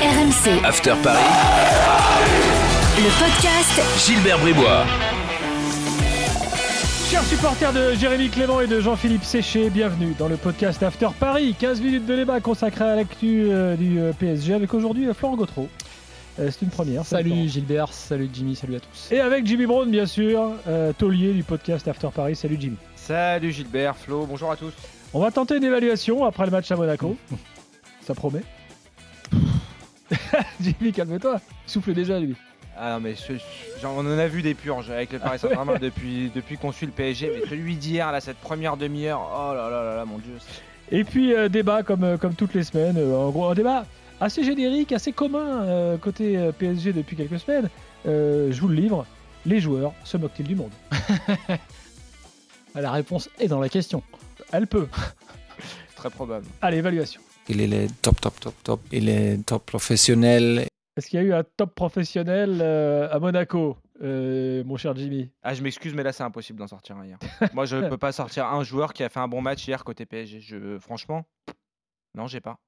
RMC, After Paris, le podcast Gilbert Bribois. Chers supporters de Jérémy Clément et de Jean-Philippe Séché, bienvenue dans le podcast After Paris. 15 minutes de débat consacré à l'actu euh, du euh, PSG avec aujourd'hui euh, Florent Gautreau. C'est une première. ça Salut. Gilbert, salut Jimmy, salut à tous. Et avec Jimmy Brown, bien sûr, euh, taulier du podcast After Paris. Salut Jimmy. Salut Gilbert, Flo, bonjour à tous. On va tenter une évaluation après le match à Monaco. Ça promet. Jimmy, calme-toi. Il souffle déjà, lui. Ah non mais ce- ce- genre, on en a vu des purges avec le Paris Saint-Germain depuis, depuis qu'on suit le PSG, mais celui d'hier, là, cette première demi-heure, oh là là là là, mon dieu. Et puis, euh, débat comme, euh, comme toutes les semaines. Euh, en gros, un débat assez générique, assez commun euh, côté PSG depuis quelques semaines. Euh, je vous le livre. Les joueurs se moquent-ils du monde? La réponse est dans la question. Elle peut. Très probable. Allez, évaluation. Il est le top, top, top, top. Il est top professionnel. Est-ce qu'il y a eu un top professionnel euh, à Monaco, euh, mon cher Jimmy? Ah je m'excuse, mais là c'est impossible d'en sortir un hier. Moi je peux pas sortir un joueur qui a fait un bon match hier côté PSG. Je, franchement, non j'ai pas.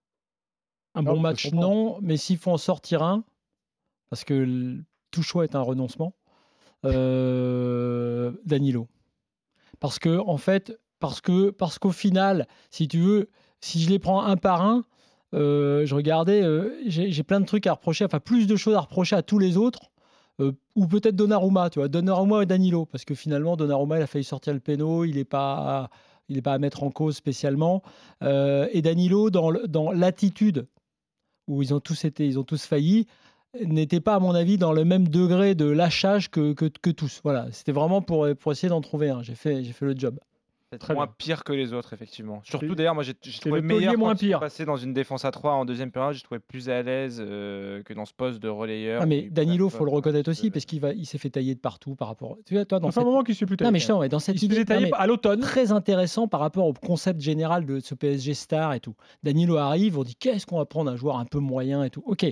Un Non, bon match, non, mais s'il faut en sortir un, parce que tout choix est un renoncement, euh, Danilo. Parce que, en fait, parce que parce qu'au final, si tu veux, si je les prends un par un, euh, je regardais, euh, j'ai plein de trucs à reprocher, enfin plus de choses à reprocher à tous les autres, euh, ou peut-être Donnarumma, tu vois, Donnarumma et Danilo, parce que finalement Donnarumma il a failli sortir le péno, il n'est pas, il est pas à mettre en cause spécialement, et Danilo dans dans l'attitude où ils ont tous été, ils ont tous failli, n'était pas à mon avis dans le même degré de lâchage que, que, que tous. Voilà, c'était vraiment pour, pour essayer d'en trouver un. J'ai fait, j'ai fait le job. C'est Très moins bien. pire que les autres effectivement. Surtout d'ailleurs, moi j'ai trouvé le meilleur moins quand pire. passé dans une défense à 3 en deuxième période. J'ai trouvé plus à l'aise euh, que dans ce poste de relayeur. Ah, mais Danilo, faut le reconnaître aussi euh, parce qu'il va, il s'est fait tailler de partout par rapport. Tu vois, toi, dans un moment qu'il suit plus Non, mais taillé. je dans cette Il se idée- faisait non, tailler mais à l'automne. très intéressant par rapport au concept général de ce PSG star et tout. Danilo arrive, on dit qu'est-ce qu'on va prendre un joueur un peu moyen et tout. Ok,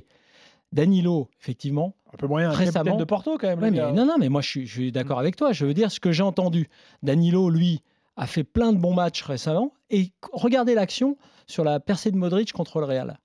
Danilo, effectivement, Un peu moyen. Récemment- de Porto, quand même. Ouais, mais non, non, mais moi je suis, je suis d'accord avec toi. Je veux dire ce que j'ai entendu. Danilo, lui, a fait plein de bons matchs récemment. Et regardez l'action sur la percée de Modric contre le Real.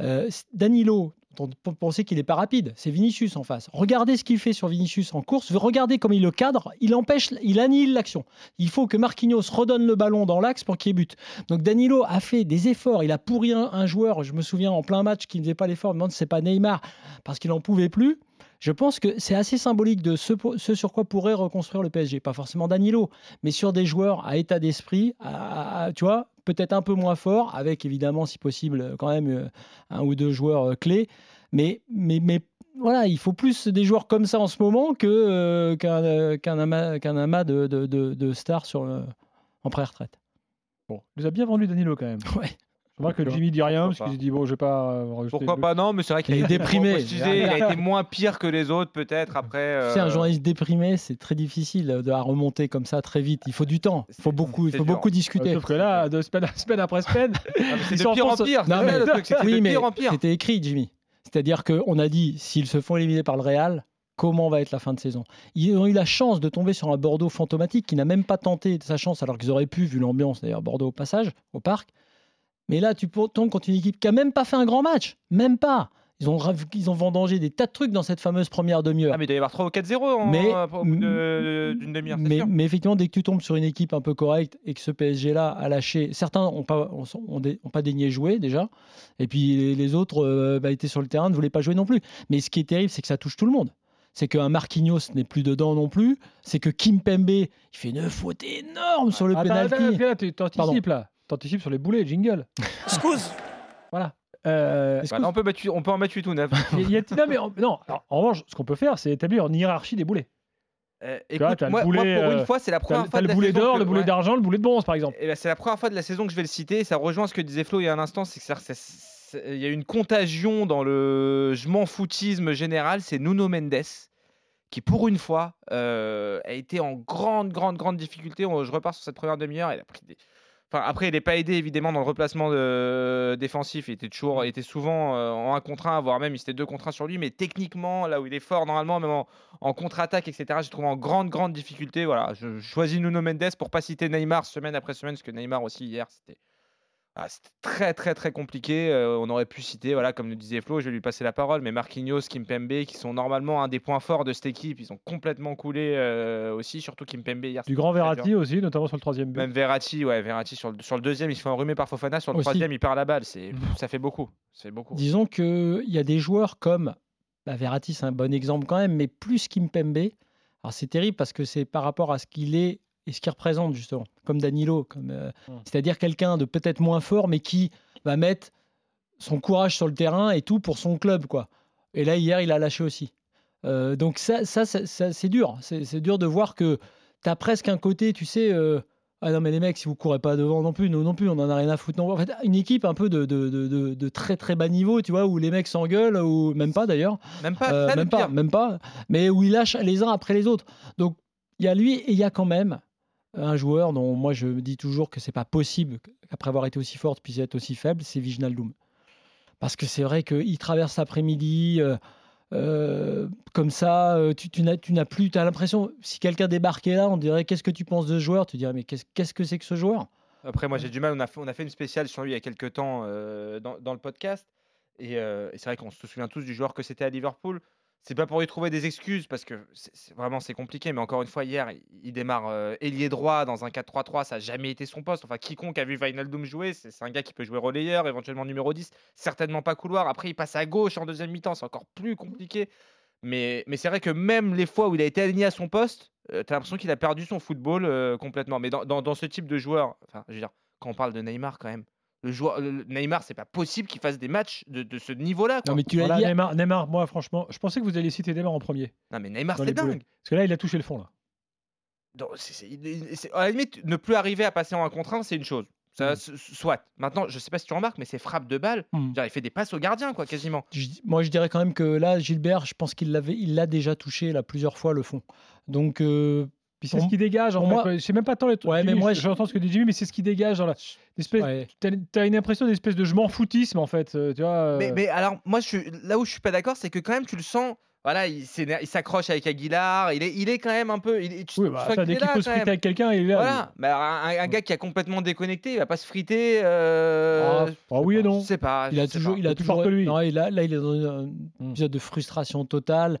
Euh, Danilo, on penser qu'il n'est pas rapide, c'est Vinicius en face. Regardez ce qu'il fait sur Vinicius en course. Regardez comme il le cadre. Il empêche, il annihile l'action. Il faut que Marquinhos redonne le ballon dans l'axe pour qu'il ait but. Donc Danilo a fait des efforts. Il a pourri un, un joueur. Je me souviens en plein match qui ne faisait pas l'effort. Me demande c'est pas Neymar parce qu'il n'en pouvait plus. Je pense que c'est assez symbolique de ce, sur quoi pourrait reconstruire le PSG. Pas forcément Danilo, mais sur des joueurs à état d'esprit, à- à- tu vois, peut-être un peu moins fort, avec évidemment, si possible, quand même euh, un ou deux joueurs euh, clés. Mais, mais, mais voilà, il faut plus des joueurs comme ça en ce moment que, euh, qu'un, euh, qu'un amas, de, de- de- de stars sur, le- en pré-retraite. Bon, il nous a bien vendu Danilo, quand même. Ouais. Je vois que Jimmy dit rien, parce qu'il se dit, bon, je vais pas euh, rajouter Pourquoi de- pas Non, mais c'est vrai qu'il Il est a été déprimé. Il a été moins pire que les autres, peut-être. Après, Tu sais, un euh, journaliste déprimé, c'est très difficile de la remonter comme ça très vite. Il faut du temps. Il faut C'est- beaucoup, il c'est faut dur. beaucoup discuter. Sauf que là, de semaine, semaine après semaine, ah, mais c'est de pire en pire. Non, c'est ça, mais- le truc, c'est que c'est Oui, de mais pire en pire. c'était écrit, Jimmy. C'est-à-dire qu'on a dit, s'ils se font éliminer par le Real, comment va être la fin de saison? Ils ont eu la chance de tomber sur un Bordeaux fantomatique qui n'a même pas tenté sa chance, alors qu'ils auraient pu, vu l'ambiance d'ailleurs, Bordeaux au passage, au parc. Mais là, tu tombes contre une équipe qui a même pas fait un grand match. Même pas. Ils ont, ils ont vendangé des tas de trucs dans cette fameuse première demi-heure. Ah, mais il doit y avoir 3 ou 4-0 en- Mais- au bout de- d'une demi-heure. mais, sûr. mais effectivement, dès que tu tombes sur une équipe un peu correcte et que ce PSG-là a lâché, certains n'ont pas, ont, ont dé- ont pas daigné jouer déjà, et puis les, les autres euh, bah, étaient sur le terrain, ne voulaient pas jouer non plus. Mais ce qui est terrible, c'est que ça touche tout le monde. C'est qu'un Marquinhos n'est plus dedans non plus. C'est que Kim Pembe, il fait une faute énorme sur le Attends, penalty. attends, attends, tu t'anticipes là. T'anticipes sur les boulets, jingle. Voilà. Euh, Bah, on, peut mettre, on peut en mettre 8 ou 9. il y a- non, mais en, non, alors, en revanche, ce qu'on peut faire, c'est établir une hiérarchie des boulets. Euh, écoute, moi, boulet, pour euh, une fois, c'est la première fois de le boulet d'or, le boulet ouais. d'argent, le boulet de bronze, par exemple. Eh ben, c'est la première fois de la saison que je vais le citer. et Ça rejoint ce que disait Flo il y a un instant. C'est que il y a une contagion dans le je m'en foutisme général. C'est Nuno Mendes qui, pour une fois, euh, a été en grande, grande, grande difficulté. Je repars sur cette première demi-heure. Il a pris des- Après, il n'est pas aidé évidemment dans le replacement de- défensif. Il était toujours, était souvent euh, en un contre un, voire même il était deux contre un sur lui. Mais techniquement, là où il est fort normalement, même en, en contre-attaque, etc., j'ai trouvé en grande, grande difficulté. Voilà, je, je choisis Nuno Mendes pour pas citer Neymar semaine après semaine, parce que Neymar aussi hier, c'était Ah, C'était très très très compliqué. Euh, on aurait pu citer, voilà, comme le disait Flo, je vais lui passer la parole, mais Marquinhos, Kimpembe, qui sont normalement un des points forts de cette équipe, ils ont complètement coulé euh, aussi, surtout Kimpembe hier. Du grand. Verratti aussi, notamment sur le troisième but. Même Verratti, ouais, Verratti sur le, sur le deuxième, il se fait enrhumer par Fofana, sur le Aussi. troisième, il perd la balle. C'est, Mhm. ça fait beaucoup. C'est beaucoup. Disons qu'il y a des joueurs comme bah, Verratti, c'est un bon exemple quand même, mais plus Kimpembe. Alors c'est terrible parce que c'est par rapport à ce qu'il est et ce qu'il représente justement, comme Danilo, comme, euh, c'est-à-dire quelqu'un de peut-être moins fort, mais qui va mettre son courage sur le terrain et tout pour son club, quoi. Et là hier, il a lâché aussi. Euh, donc ça, ça, ça- ça, c'est dur. C'est dur de voir que tu as presque un côté, tu sais. euh, ah non mais les mecs si vous courez pas devant non plus nous non plus on en a rien à foutre non en fait une équipe un peu de, de, de, de- de très très bas niveau tu vois où les mecs s'engueulent ou même pas d'ailleurs Même pas, euh, même pas pire. même pas mais où ils lâchent les uns après les autres donc il y a lui et il y a quand même un joueur dont moi je me dis toujours que c'est pas possible qu'après avoir été aussi forte puisse être aussi faible c'est Viginaldoum parce que c'est vrai qu'il traverse l'après-midi euh, euh, comme ça, euh, tu, tu n'as plus, tu as l'impression, si quelqu'un débarquait là, on dirait qu'est-ce que tu penses de ce joueur? Tu dirais mais qu'est-ce que c'est que ce joueur? Après, moi, j'ai du mal. On a, fait, on a fait une spéciale sur lui il y a quelques temps euh, dans, dans le podcast. Et, et c'est vrai qu'on se souvient tous du joueur que c'était à Liverpool. C'est pas pour lui trouver des excuses parce que vraiment c'est compliqué. Mais encore une fois, hier, il, démarre euh, ailier droit dans un 4-3-3. Ça n'a jamais été son poste. Enfin, quiconque a vu Wijnaldum jouer, c'est un gars qui peut jouer relayeur, éventuellement numéro 10, certainement pas couloir. Après, il passe à gauche en deuxième mi-temps. C'est encore plus compliqué. Mais, mais c'est vrai que même les fois où il a été aligné à son poste, tu as l'impression qu'il a perdu son football euh, complètement. Mais dans, dans- dans ce type de joueur, enfin, je veux dire, quand on parle de Neymar, quand même, le joueur, le- Neymar, c'est pas possible qu'il fasse des matchs de, de ce niveau-là. Non mais tu l'as Voilà, dit. Neymar, Neymar, moi franchement, je pensais que vous alliez citer Neymar en premier. Non, mais Neymar, c'est dingue. Parce que là, il a touché le fond là. À la limite, ne plus arriver à passer en un contre un, c'est une chose. Ça, Mm. soit. Maintenant, je sais pas si tu remarques, mais ses frappes de balle, dire, il fait des passes au gardien, quoi, quasiment. Je- moi, je dirais quand même que là, Gilbert, je pense qu'il l'avait, il l'a déjà touché là plusieurs fois le fond. Donc, euh, Puis c'est ce qui dégage pour moi- sais même pas tant les Ouais, mais Jimmy, moi, je- je- j'entends ce que dit Jimmy, mais c'est ce qui dégage dans la. Espèce... ouais. T'as, t'as une impression d'espèce de je m'en foutisme en fait. euh, Tu vois. euh, Mais, mais alors, moi, je suis, là où je suis pas d'accord, c'est que quand même, tu le sens. Voilà, il, s'accroche avec Aguilar. Il est, il est quand même un peu. Il, tu, Oui, tu bah, sens ça, dès qu'il là, faut se friter avec quelqu'un, il est là. Voilà, mais un, un gars qui a complètement déconnecté, il va pas se friter. euh, Ah, ah oui et non. Je sais pas. il a toujours, il a toujours. que lui. Non, il a- là, il est dans un Hmm. épisode de frustration totale.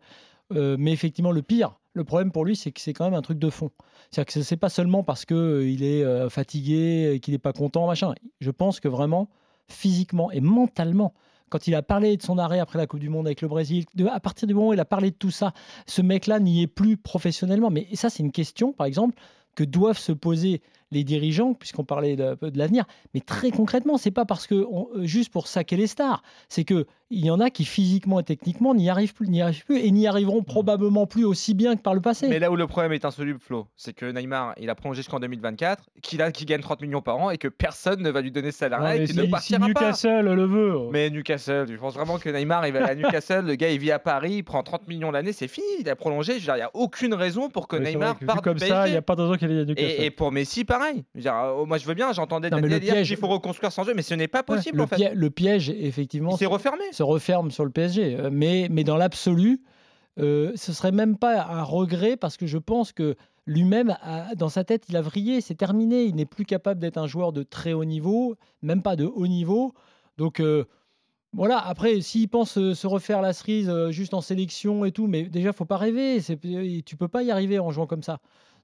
Euh, mais effectivement, le pire, le problème pour lui, c'est que c'est quand même un truc de fond. C'est-à-dire que c'est pas seulement parce que euh, il est euh, fatigué, qu'il n'est pas content, machin. Je pense que vraiment, physiquement et mentalement, quand il a parlé de son arrêt après la Coupe du Monde avec le Brésil, à partir du moment où il a parlé de tout ça, ce mec-là n'y est plus professionnellement. Mais ça, c'est une question, par exemple, que doivent se poser les dirigeants, puisqu'on parlait de, de l'avenir. Mais très concrètement, c'est pas parce que euh, juste pour saquer les stars, c'est que il y en a qui physiquement et techniquement n'y arrivent plus, n'y arrivent plus et n'y arriveront probablement plus aussi bien que par le passé. Mais là où le problème est insoluble, Flo, c'est que Neymar, il a prolongé jusqu'en 2024, qu'il a, qu'il gagne 30 millions par an et que personne ne va lui donner ce Ouais, et qu'il si, ne si partira pas. Newcastle le veut. Mais Newcastle, je pense vraiment que Neymar, il va à Newcastle, le gars, il vit à Paris, il prend 30 millions l'année, c'est fini, il a prolongé. Je veux dire, il n'y a aucune raison pour que Neymar que parte comme du ça, il n'y a pas de raison qu'il aille à Newcastle. Et, et pour Messi, pareil. Je veux dire, euh, moi, je veux bien, j'entendais Non, mais le dire qu'il faut reconstruire sans jeu, mais ce n'est pas possible, le, en fait. piège, le piège, effectivement, Il s'est refermé. Se referme sur le PSG. Euh, Mais, mais dans l'absolu, euh, ce serait même pas un regret parce que je pense que lui-même, dans sa tête, il a vrillé, c'est terminé. Il n'est plus capable d'être un joueur de très haut niveau, même pas de haut niveau. Donc euh, voilà, après, s'il pense euh, se refaire la cerise juste en sélection et tout, mais déjà, faut pas rêver. Tu peux pas y arriver en jouant comme ça.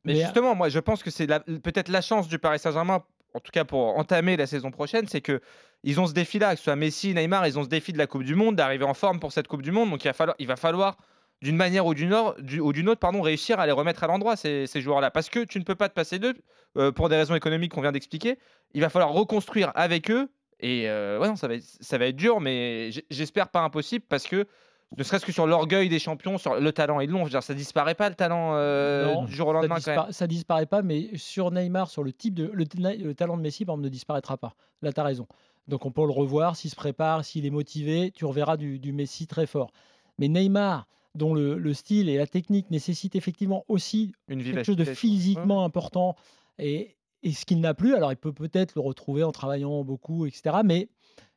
Mais, Mais, justement, moi, je pense que c'est peut-être la chance du Paris Saint-Germain, en tout cas pour entamer la saison prochaine, c'est que ils ont ce défi-là, que ce soit Messi, Neymar, ils ont ce défi de la Coupe du Monde, d'arriver en forme pour cette Coupe du Monde. Donc il va falloir, il va falloir d'une manière ou d'une autre, pardon, réussir à les remettre à l'endroit ces, ces joueurs-là, parce que tu ne peux pas te passer d'eux euh, pour des raisons économiques qu'on vient d'expliquer. Il va falloir reconstruire avec eux. Et euh, ouais, non, ça va, être, ça va être dur, mais j'espère pas impossible parce que ne serait-ce que sur l'orgueil des champions, sur le talent, ils l'ont. Ça disparaît pas le talent euh, Non, du jour au ça, lendemain quand même. dispara- ça disparaît pas, mais sur Neymar, sur le type de le, le talent de Messi, par exemple, ne disparaîtra pas. Là, tu as raison. Donc on peut le revoir s'il se prépare, s'il est motivé, tu reverras du, du Messi très fort. Mais Neymar, dont le, le style et la technique nécessitent effectivement aussi Une quelque chose de physiquement important et, et ce qu'il n'a plus, alors il peut peut-être le retrouver en travaillant beaucoup, etc. Mais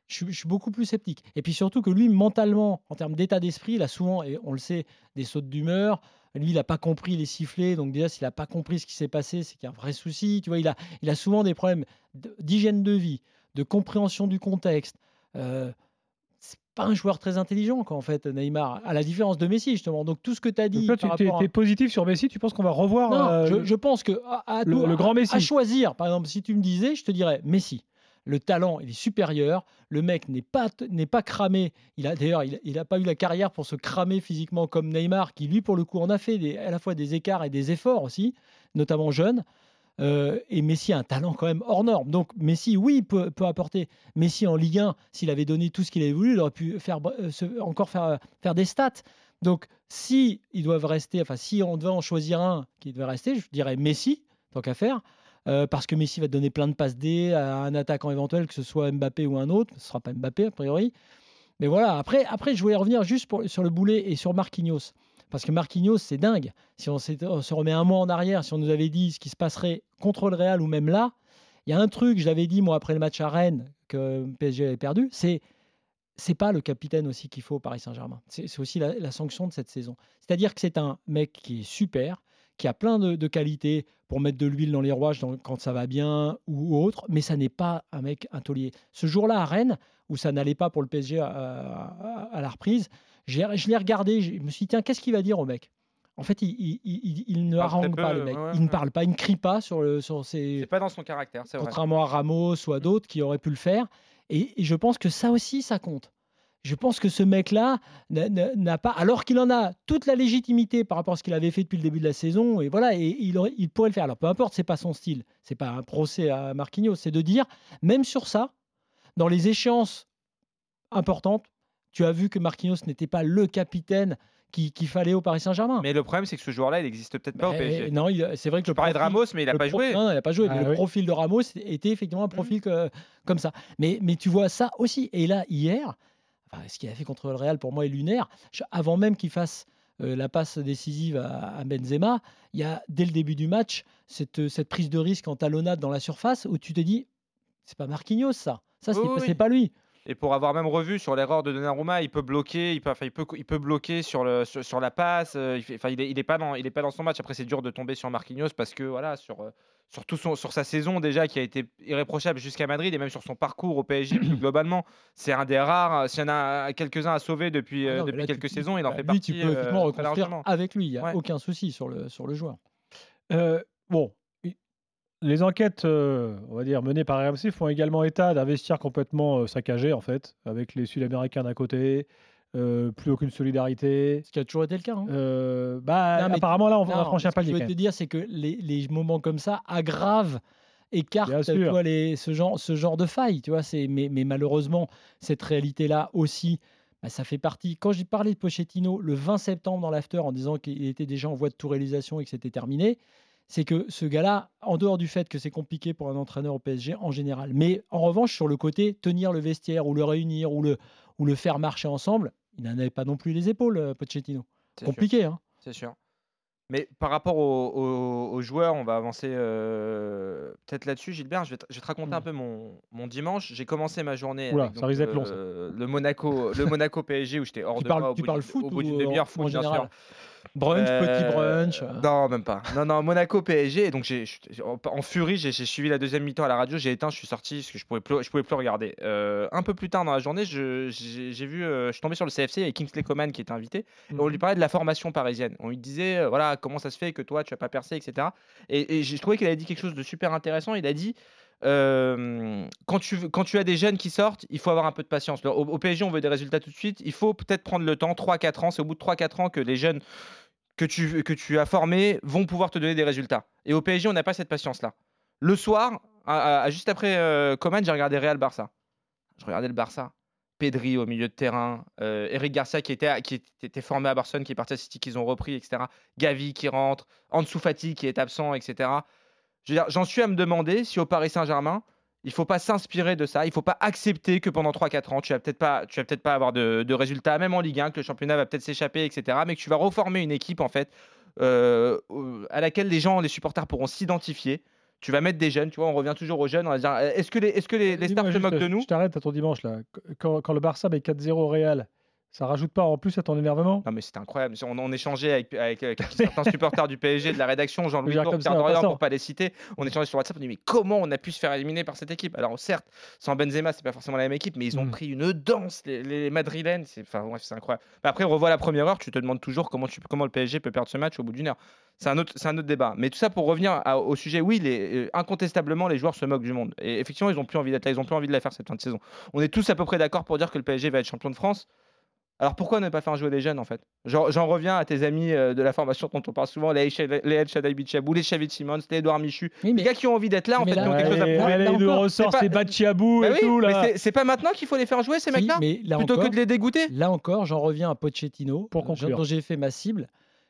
je, suis- je suis beaucoup plus sceptique. Et puis surtout que lui, mentalement, en termes d'état d'esprit, il a souvent, et on le sait, des sautes d'humeur. Lui, il n'a pas compris les sifflets. Donc déjà, s'il n'a pas compris ce qui s'est passé, c'est qu'il y a un vrai souci. Tu vois, il a, il a souvent des problèmes d'hygiène de vie, de compréhension du contexte. Euh, c'est pas un joueur très intelligent, quoi, en fait, Neymar, à la différence de Messi, justement. Donc, tout ce que tu as dit. Là, tu es, positif sur Messi. Tu penses qu'on va revoir Non, euh, je, je pense que à, à le- grand Messi. à choisir, par exemple, si tu me disais, je te dirais Messi. Le talent, il est supérieur. Le mec n'est pas, n'est pas cramé. Il a d'ailleurs, il n'a pas eu la carrière pour se cramer physiquement comme Neymar, qui lui, pour le coup, en a fait des- à la fois des écarts et des efforts aussi, notamment jeune. Euh, et Messi a un talent quand même hors norme. Donc Messi, oui, peut, apporter. Messi en Ligue 1, s'il avait donné tout ce qu'il avait voulu, il aurait pu faire, euh, encore faire, faire des stats. Donc si ils doivent rester, enfin si on devait en choisir un qui devait rester, je dirais Messi, tant qu'à faire. euh, parce que Messi va donner plein de passes D à un attaquant éventuel, que ce soit Mbappé ou un autre. Ce ne sera pas Mbappé, a priori. Mais voilà, après, après je voulais revenir juste sur le boulet et sur Marquinhos. Parce que Marquinhos, c'est dingue. Si on, se remet un mois en arrière, si on nous avait dit ce qui se passerait contre le Real ou même là, il y a un truc, je l'avais dit moi après le match à Rennes que PSG avait perdu, c'est c'est pas le capitaine aussi qu'il faut au Paris Saint-Germain. C'est aussi la sanction de cette saison. C'est-à-dire que c'est un mec qui est super, qui a plein de, de qualités pour mettre de l'huile dans les rouages dans- quand ça va bien ou autre, mais ça n'est pas un mec un taulier. Ce jour-là à Rennes, où ça n'allait pas pour le PSG à, à- à la reprise, j'ai- je l'ai regardé, je me suis dit, tiens, qu'est-ce qu'il va dire au mec? En fait, il, il- il- il ne harangue pas peu, le mec. ouais, il ne parle pas, il ne crie pas sur, le, sur ses, C'est pas dans son caractère, c'est vrai. contrairement à Ramos ou à d'autres qui auraient pu le faire. Et, et je pense que ça aussi, ça compte. Je pense que ce mec-là n'a- pas, alors qu'il en a toute la légitimité par rapport à ce qu'il avait fait depuis le début de la saison, et voilà, et il, aurait- il pourrait le faire. Alors peu importe, c'est pas son style, c'est pas un procès à Marquinhos, c'est de dire, même sur ça, dans les échéances importantes, tu as vu que Marquinhos n'était pas le capitaine qui- qu'il fallait au Paris Saint-Germain. Mais le problème, c'est que ce joueur-là, il n'existe peut-être pas au PSG. Non, c'est vrai que Je le parlais de Ramos, mais il n'a pas joué. Non, il n'a pas joué. mais Ah le profil de Ramos était effectivement un profil que- comme ça. Mais, mais tu vois ça aussi. Et là, hier, enfin, ce qu'il a fait contre le Real, pour moi, est lunaire. Avant même qu'il fasse euh, la passe décisive à, à Benzema, il y a, dès le début du match, cette, cette prise de risque en talonnade dans la surface où tu te dis, c'est pas Marquinhos, ça. Ça, c'est oui. pas lui. Et pour avoir même revu sur l'erreur de Donnarumma, il peut bloquer, il peut, enfin, il peut, il peut bloquer sur, le, sur, sur la passe. euh, il, enfin, il, est, il est pas dans, il est pas dans son match. Après, c'est dur de tomber sur Marquinhos parce que voilà, sur, euh, sur, tout son, sur sa saison déjà qui a été irréprochable jusqu'à Madrid et même sur son parcours au PSG plus globalement, c'est un des rares. S'il y en a quelques-uns à sauver depuis, Ah euh, non, mais depuis là, tu- quelques tu- saisons, il en bah, fait lui, partie. tu peux euh, reconstruire avec lui. Il n'y a Ouais. aucun souci sur le, sur le joueur. Euh, bon, les enquêtes, euh, on va dire, menées par RMC font également état d'un vestiaire complètement euh, saccagé, en fait, avec les Sud-Américains d'un côté, euh, plus aucune solidarité. Ce qui a toujours été le cas. hein. Bah, Non, mais- apparemment, là, on, on a Non, franchi un ce que palier. Je veux te dire, c'est que les, les moments comme ça aggravent, vois, les, ce, genre, ce genre de faille. Tu vois, mais, mais malheureusement, cette réalité-là aussi, bah, ça fait partie. Quand j'ai parlé de Pochettino le 20 septembre dans l'after en disant qu'il était déjà en voie de tout réalisation et que c'était terminé, c'est que ce gars-là, en dehors du fait que c'est compliqué pour un entraîneur au PSG en général, mais en revanche, sur le côté tenir le vestiaire ou le réunir ou le, ou le faire marcher ensemble, il n'en avait pas non plus les épaules, euh, Pochettino. Sûr. Compliqué, hein C'est sûr. Mais par rapport aux, aux- aux joueurs, on va avancer euh, peut-être là-dessus. Gilbert, je vais te, je vais te raconter Mm. un peu mon, mon dimanche. J'ai commencé ma journée Oula, avec donc, long, ça. euh, le Monaco, le Monaco PSG où j'étais hors Tu de parles, moi au tu bout parles d'une- foot au bout d'une demi-heure foot, bien sûr. Brunch, petit brunch. euh. Non, même pas. Non, non, Monaco PSG. Donc, j'ai, en, furie, j'ai, suivi la deuxième mi-temps à la radio. J'ai éteint, je suis sorti parce que je pouvais plus, je pouvais plus regarder. Euh, un peu plus tard dans la journée, je- j'ai, vu, euh, je suis tombé sur le CFC avec Kingsley Coman qui était invité. Et on lui parlait de la formation parisienne. On lui disait, voilà, comment ça se fait que toi, tu n'as pas percé, etc. Et, et j'ai trouvé qu'il avait dit quelque chose de super intéressant. Il a dit. Quand, tu, as des jeunes qui sortent, il faut avoir un peu de patience. Au, PSG, on veut des résultats tout de suite. Il faut peut-être prendre le temps, 3-4 ans. C'est au bout de 3-4 ans que les jeunes que tu, as formés vont pouvoir te donner des résultats. Et au PSG, on n'a pas cette patience-là. Le soir, juste après euh, Coman, j'ai regardé Real Barça. Je regardais le Barça. Pedri au milieu de terrain, euh, Eric Garcia qui était, à- qui était formé à Barcelone, qui est parti à City, qu'ils ont repris, etc. Gavi qui rentre, Ansu Fati qui est absent, etc. J'en suis à me demander si au Paris Saint-Germain, il faut pas s'inspirer de ça, il faut pas accepter que pendant 3-4 ans, tu vas peut-être pas, tu vas peut-être pas avoir de, de résultats, même en Ligue 1, que le championnat va peut-être s'échapper, etc. Mais que tu vas reformer une équipe en fait euh, à laquelle les gens, les supporters pourront s'identifier. Tu vas mettre des jeunes, tu vois, on revient toujours aux jeunes, on va dire, est-ce que les, est-ce que les, stars se moquent de nous? Je t'arrête à ton dimanche là. Quand, quand le Barça met 4-0 au Real, Ça rajoute pas en plus à ton énervement Non mais c'était incroyable. On, on échangeait avec, avec, avec certains supporters du PSG de la rédaction, Jean-Louis Tour, Pierre Dorian, pour pas les citer. On échangeait sur WhatsApp. On dit mais comment on a pu se faire éliminer par cette équipe? Alors certes, sans Benzema, c'est pas forcément la même équipe, mais ils ont Mm. pris une danse les, les Madrilènes. C'est enfin bref, c'est incroyable. Après, revois la première heure, tu te demandes toujours comment tu comment le PSG peut perdre ce match au bout d'une heure. C'est un autre c'est un autre débat. Mais tout ça pour revenir à- au sujet. Oui, les, euh, incontestablement, les joueurs se moquent du monde. Et effectivement, ils ont plus envie d'être là. Ils ont plus envie de la faire cette fin de saison. On est tous à peu près d'accord pour dire que le PSG va être champion de France. Alors pourquoi ne pas faire jouer les jeunes en fait? J'en reviens à tes amis euh, de la formation dont on parle souvent, les El Shaddai Bichabou, les Xavi Simons, les Edouard Michu, Oui, les gars qui ont envie d'être là en Mais fait, là- qui ont quelque chose à prouver. allez, Là il ressort pas- Bachiabou Bah et oui, tout mais là. c'est- c'est pas maintenant qu'il faut les faire jouer ces si, mecs-là? mais là Plutôt encore, que de les dégoûter? Là encore, j'en reviens à Pochettino, Pour euh, conclure. dont j'ai fait ma cible.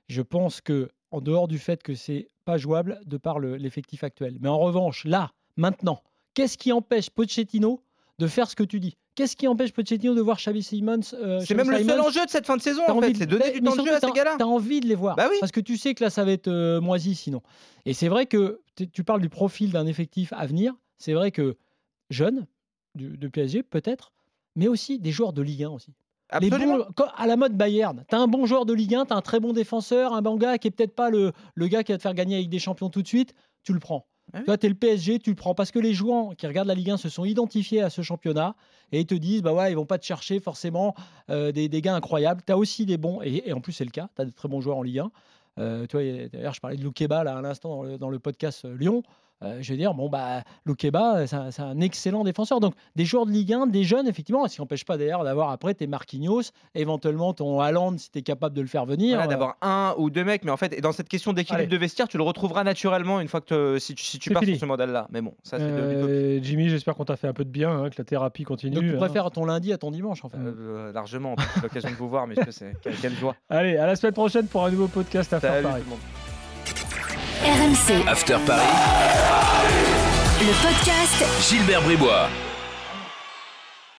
Je pense que, en dehors du fait que c'est pas jouable de par le- l'effectif actuel, mais en revanche, là, maintenant, qu'est-ce qui empêche Pochettino de faire ce que tu dis Qu'est-ce qui empêche Pochettino de voir Xavi Simons euh, C'est même le seul enjeu de cette fin de saison T'as en envie fait, de- c'est donner du temps de jeu à ces t'as- gars-là. T'as envie de les voir. Bah oui. Parce que tu sais que là, ça va être euh, moisi sinon. Et c'est vrai que tu parles du profil d'un effectif à venir. C'est vrai que jeune, du, de PSG peut-être, mais aussi des joueurs de Ligue 1 aussi. Les bons- à la mode Bayern, tu as un bon joueur de Ligue 1, tu as un très bon défenseur, un bon gars qui est peut-être pas le, le gars qui va te faire gagner avec des champions tout de suite, tu le prends. Ah oui. Toi, tu es le PSG, tu le prends parce que les joueurs qui regardent la Ligue 1 se sont identifiés à ce championnat et ils te disent bah ouais, ils vont pas te chercher forcément euh, des, des gars incroyables. Tu as aussi des bons, et, en plus c'est le cas, tu as de très bons joueurs en Ligue 1. Euh, tu vois, d'ailleurs, je parlais de Loukeba là à l'instant dans dans le podcast euh, Lyon. Euh, je veux dire, bon, bah, Loukeba, c'est un, c'est un excellent défenseur. Donc, des joueurs de Ligue 1, des jeunes, effectivement, ce qui n'empêche pas d'ailleurs d'avoir après tes Marquinhos, éventuellement ton Haaland si tu es capable de le faire venir. Voilà, Euh, d'avoir un ou deux mecs, mais en fait, dans cette question d'équilibre de vestiaire, tu le retrouveras naturellement une fois que si tu, si tu C'est pars fini. sur ce modèle-là. Mais bon, ça c'est. Euh, Jimmy, j'espère qu'on t'a fait un peu de bien, hein, que la thérapie continue. Donc, tu hein. préfères ton lundi à ton dimanche, en fait. Euh, largement, l'occasion de vous voir, mais c'est quelle, joie. Allez, à la semaine prochaine pour un nouveau podcast à faire Salut tout le monde. RMC, After Paris, le podcast. Gilbert Bribois.